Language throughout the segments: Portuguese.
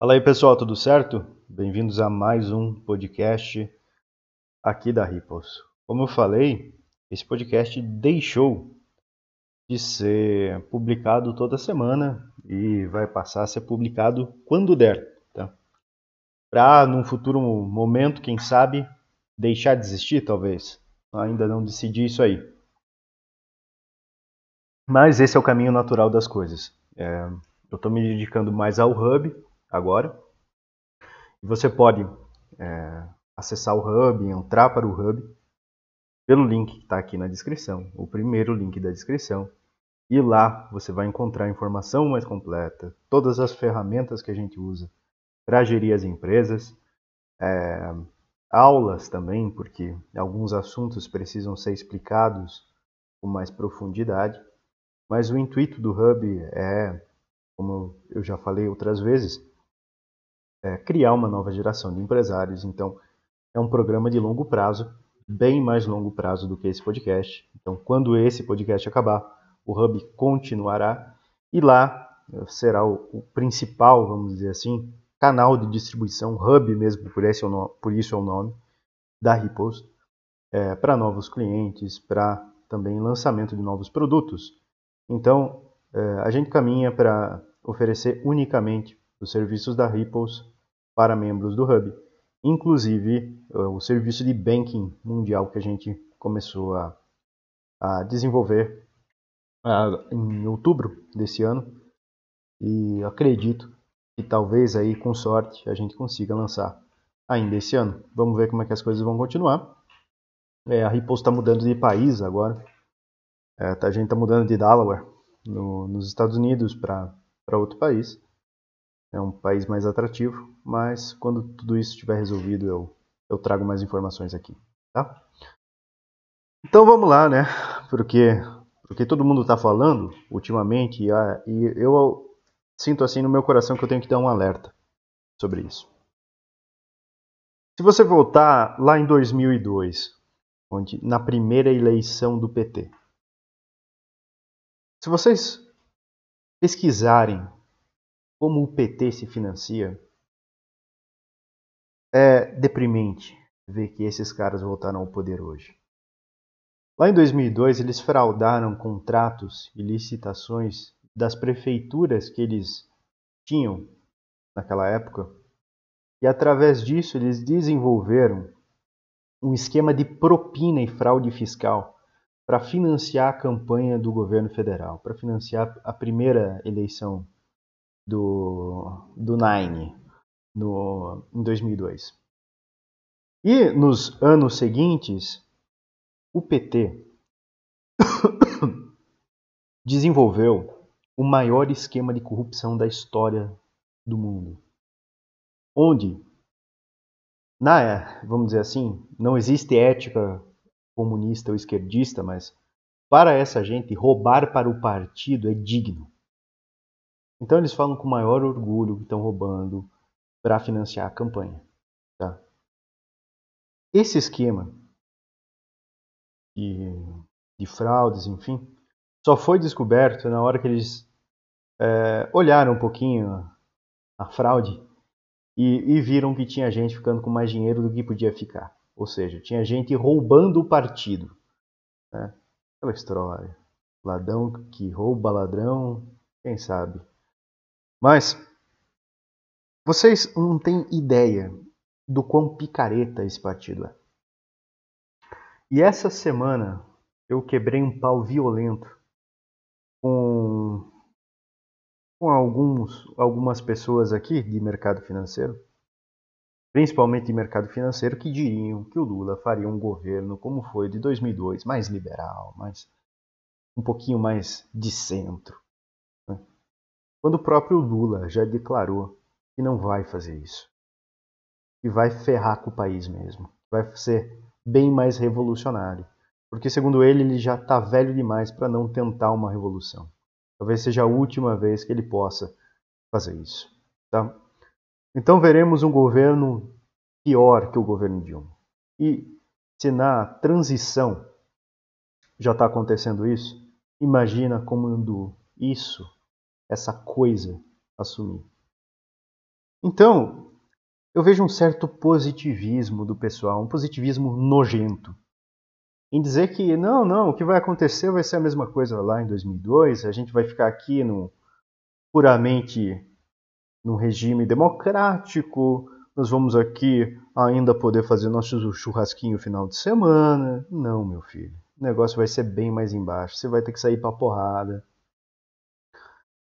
Fala aí pessoal, tudo certo? Bem-vindos a mais um podcast aqui da Ripples. Como eu falei, esse podcast deixou de ser publicado toda semana e vai passar a ser publicado quando der, tá? Para num futuro momento, quem sabe, deixar de existir, talvez. Ainda não decidi isso aí. Mas esse é o caminho natural das coisas. É, eu estou me dedicando mais ao Hub, agora. Você pode é, acessar o Hub, entrar para o Hub pelo link que está aqui na descrição, o primeiro link da descrição. E lá você vai encontrar informação mais completa, todas as ferramentas que a gente usa para gerir as empresas, é, aulas também, porque alguns assuntos precisam ser explicados com mais profundidade. Mas o intuito do Hub é, como eu já falei outras vezes, é, criar uma nova geração de empresários. Então, é um programa de longo prazo, bem mais longo prazo do que esse podcast. Então, quando esse podcast acabar, o Hub continuará e lá eh, será o, o principal, vamos dizer assim, canal de distribuição, Hub mesmo, por, esse, por isso é o nome, da Repost, é, para novos clientes, para também lançamento de novos produtos. Então, é, a gente caminha para oferecer unicamente os serviços da Ripples para membros do Hub, inclusive eh, o serviço de banking mundial que a gente começou a, a desenvolver em outubro desse ano e acredito que talvez aí com sorte a gente consiga lançar ainda esse ano. Vamos ver como é que as coisas vão continuar. É, a Ripple está mudando de país agora. É, a gente está mudando de Delaware no, nos Estados Unidos para outro país é um país mais atrativo, mas quando tudo isso estiver resolvido eu, eu trago mais informações aqui, tá? Então vamos lá, né? Porque, porque todo mundo está falando ultimamente e, a, e eu sinto assim no meu coração que eu tenho que dar um alerta sobre isso. Se você voltar lá em 2002, onde na primeira eleição do PT, se vocês pesquisarem como o PT se financia, é deprimente ver que esses caras voltaram ao poder hoje. Lá em 2002, eles fraudaram contratos e licitações das prefeituras que eles tinham naquela época, e através disso eles desenvolveram um esquema de propina e fraude fiscal para financiar a campanha do governo federal, para financiar a primeira eleição do, do Nine no, em 2002. E nos anos seguintes, o PT desenvolveu o maior esquema de corrupção da história do mundo. Onde, na, vamos dizer assim, não existe ética comunista ou esquerdista, mas para essa gente, roubar para o partido é digno. Então eles falam com maior orgulho que estão roubando para financiar a campanha. Tá? Esse esquema de, de, fraudes, enfim, só foi descoberto na hora que eles é, olharam um pouquinho a fraude e, e viram que tinha gente ficando com mais dinheiro do que podia ficar. Ou seja, tinha gente roubando o partido. Né? Aquela história. Ladrão que rouba ladrão, quem sabe? Mas vocês não têm ideia do quão picareta esse partido é. E essa semana eu quebrei um pau violento com, com alguns, algumas pessoas aqui de mercado financeiro, principalmente de mercado financeiro, que diriam que o Lula faria um governo como foi de 2002, mais liberal, mais um pouquinho mais de centro quando o próprio Lula já declarou que não vai fazer isso. Que vai ferrar com o país mesmo. Vai ser bem mais revolucionário. Porque, segundo ele, ele já está velho demais para não tentar uma revolução. Talvez seja a última vez que ele possa fazer isso. Tá? Então veremos um governo pior que o governo Dilma. E se na transição já está acontecendo isso, imagina como isso essa coisa assumir. Então, eu vejo um certo positivismo do pessoal, um positivismo nojento, em dizer que não, não, o que vai acontecer vai ser a mesma coisa lá em 2002, a gente vai ficar aqui no puramente num regime democrático, nós vamos aqui ainda poder fazer nosso churrasquinho final de semana. Não, meu filho. O negócio vai ser bem mais embaixo. Você vai ter que sair para porrada.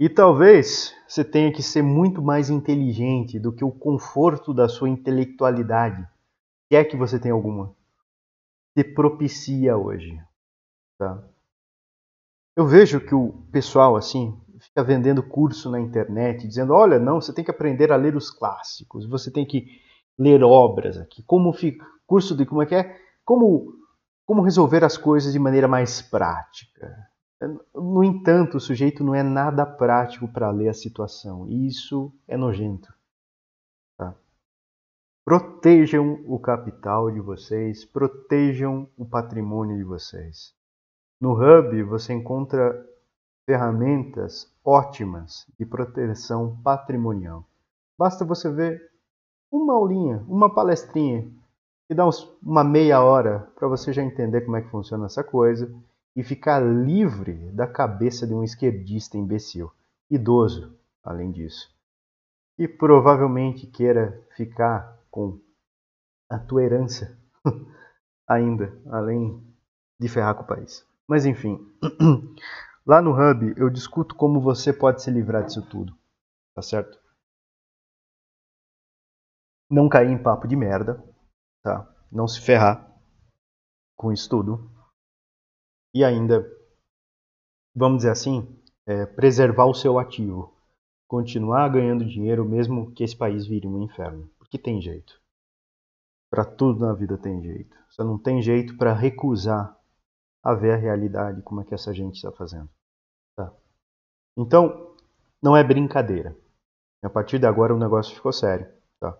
E talvez você tenha que ser muito mais inteligente do que o conforto da sua intelectualidade, se é que você tem alguma, te propicia hoje. Tá? Eu vejo que o pessoal assim fica vendendo curso na internet, dizendo: olha, não, você tem que aprender a ler os clássicos, você tem que ler obras aqui. Como fica? Curso de como é que é? Como, como resolver as coisas de maneira mais prática. No entanto, o sujeito não é nada prático para ler a situação. E isso é nojento. Tá? Protejam o capital de vocês, protejam o patrimônio de vocês. No Hub você encontra ferramentas ótimas de proteção patrimonial. Basta você ver uma aulinha, uma palestrinha, e dá uns, uma meia hora para você já entender como é que funciona essa coisa e ficar livre da cabeça de um esquerdista imbecil, idoso, além disso. E provavelmente queira ficar com a tua herança ainda, além de ferrar com o país. Mas enfim, Lá no Hub eu discuto como você pode se livrar disso tudo, tá certo? Não cair em papo de merda, tá? Não se ferrar com isso tudo. E ainda, vamos dizer assim, é, preservar o seu ativo. Continuar ganhando dinheiro mesmo que esse país vire um inferno. Porque tem jeito. Para tudo na vida tem jeito. Só não tem jeito para recusar a ver a realidade como é que essa gente está fazendo. Tá. Então, não é brincadeira. A partir de agora o negócio ficou sério. Tá?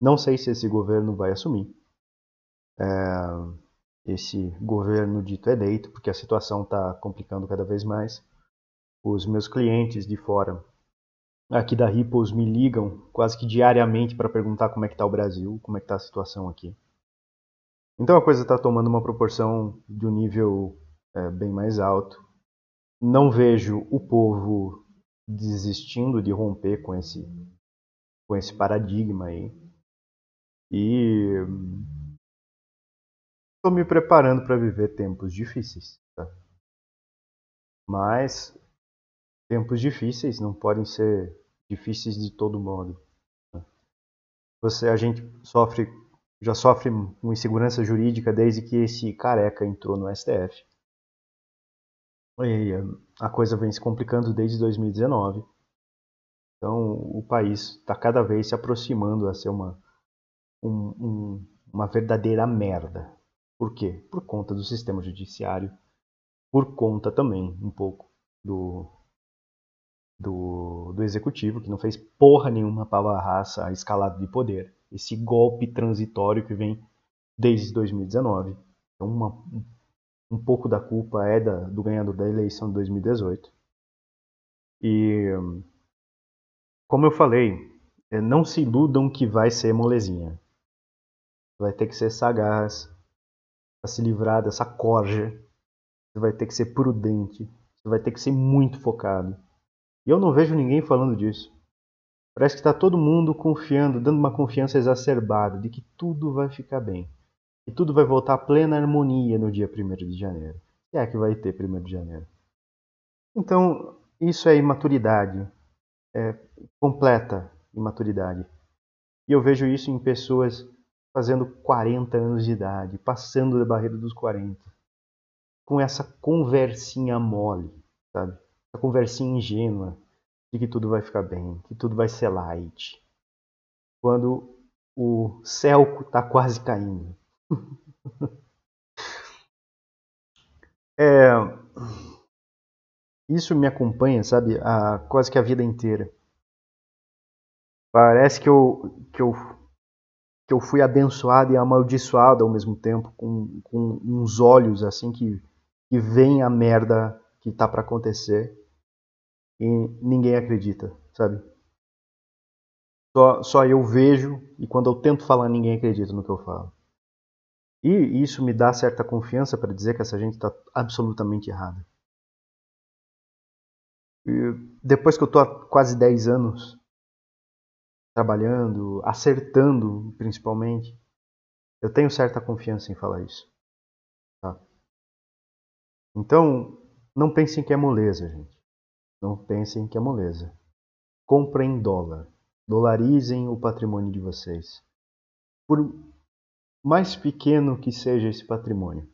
Não sei se esse governo vai assumir. É, esse governo dito eleito, porque a situação está complicando cada vez mais. Os meus clientes de fora aqui da Ripples me ligam quase que diariamente para perguntar como é que está o Brasil, como é que está a situação aqui. Então a coisa está tomando uma proporção de um nível é, bem mais alto não vejo o povo desistindo de romper com esse com esse paradigma aí. E estou me preparando para viver tempos difíceis. Tá? Mas tempos difíceis não podem ser difíceis de todo modo. Tá? Você, a gente sofre, já sofre uma insegurança jurídica desde que esse careca entrou no STF. E a coisa vem se complicando desde 2019. Então o país está cada vez se aproximando a ser uma, um, um, uma verdadeira merda. Por quê? Por conta do sistema judiciário, por conta também um pouco do, do, do executivo, que não fez porra nenhuma para a raça escalada de poder. Esse golpe transitório que vem desde 2019. Então, uma, um pouco da culpa é da, do ganhador da eleição de 2018. E, como eu falei, é, não se iludam que vai ser molezinha. Vai ter que ser sagaz para se livrar dessa corja. Você vai ter que ser prudente. Você vai ter que ser muito focado. E eu não vejo ninguém falando disso. Parece que está todo mundo confiando, dando uma confiança exacerbada de que tudo vai ficar bem. E tudo vai voltar à plena harmonia no dia 1 de janeiro. Se é que vai ter 1 de janeiro. Então, isso é imaturidade. É completa imaturidade. E eu vejo isso em pessoas fazendo 40 anos de idade, passando da barreira dos 40. Com essa conversinha mole, sabe? Essa conversinha ingênua de que tudo vai ficar bem, que tudo vai ser light. Quando o céu está quase caindo. é, isso me acompanha, sabe, a, quase que a vida inteira. Parece que eu, que eu, que eu fui abençoado e amaldiçoado ao mesmo tempo, com, com uns olhos assim que, que vem a merda que tá para acontecer e ninguém acredita, sabe? Só, só eu vejo e quando eu tento falar, ninguém acredita no que eu falo. E isso me dá certa confiança para dizer que essa gente está absolutamente errada. E depois que eu estou há quase 10 anos trabalhando, acertando principalmente, eu tenho certa confiança em falar isso. Tá? Então, não pensem que é moleza, gente. Não pensem que é moleza. Comprem dólar. Dolarizem o patrimônio de vocês. Por mais pequeno que seja esse patrimônio,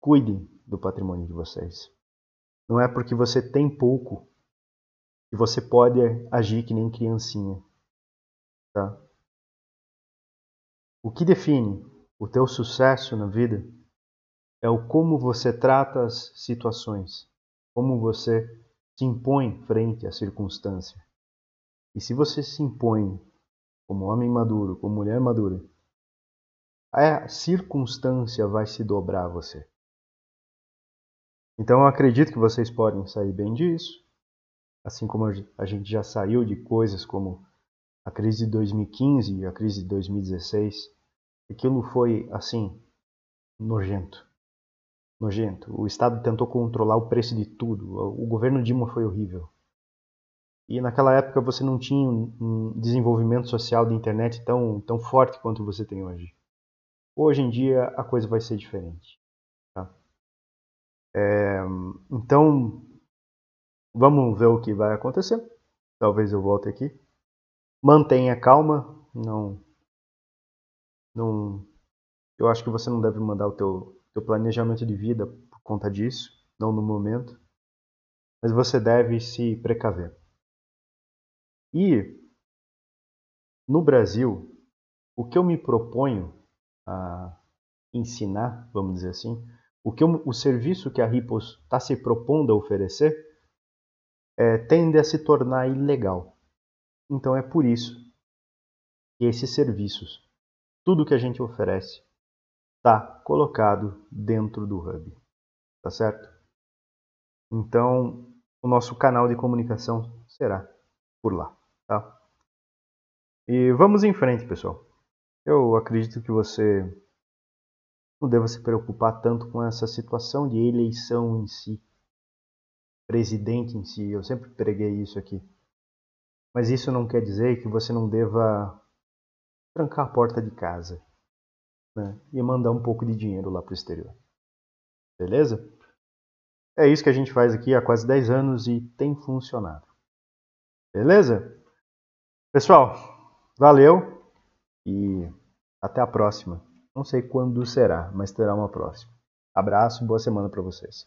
cuidem do patrimônio de vocês. Não é porque você tem pouco que você pode agir que nem criancinha. Tá? O que define o teu sucesso na vida é o como você trata as situações, como você se impõe frente à circunstância. E se você se impõe como homem maduro, como mulher madura, a circunstância vai se dobrar a você. Então eu acredito que vocês podem sair bem disso, assim como a gente já saiu de coisas como a crise de 2015 e a crise de 2016. Aquilo foi assim nojento. Nojento. O Estado tentou controlar o preço de tudo. O governo Dilma foi horrível. E naquela época você não tinha um desenvolvimento social de internet tão, tão forte quanto você tem hoje. Hoje em dia a coisa vai ser diferente. Tá? É, então, vamos ver o que vai acontecer. Talvez eu volte aqui. Mantenha calma. Não, não. Eu acho que você não deve mandar o teu, teu planejamento de vida por conta disso, não no momento. Mas você deve se precaver. E no Brasil, o que eu me proponho a ensinar, vamos dizer assim, o que o serviço que a Ripos está se propondo a oferecer é, tende a se tornar ilegal. Então é por isso que esses serviços, tudo que a gente oferece, está colocado dentro do Hub, tá certo? Então o nosso canal de comunicação será por lá, tá? E vamos em frente, pessoal. Eu acredito que você não deva se preocupar tanto com essa situação de eleição em si, presidente em si. Eu sempre preguei isso aqui. Mas isso não quer dizer que você não deva trancar a porta de casa né? e mandar um pouco de dinheiro lá para o exterior. Beleza? É isso que a gente faz aqui há quase 10 anos e tem funcionado. Beleza? Pessoal, valeu! e até a próxima. Não sei quando será, mas terá uma próxima. Abraço, boa semana para vocês.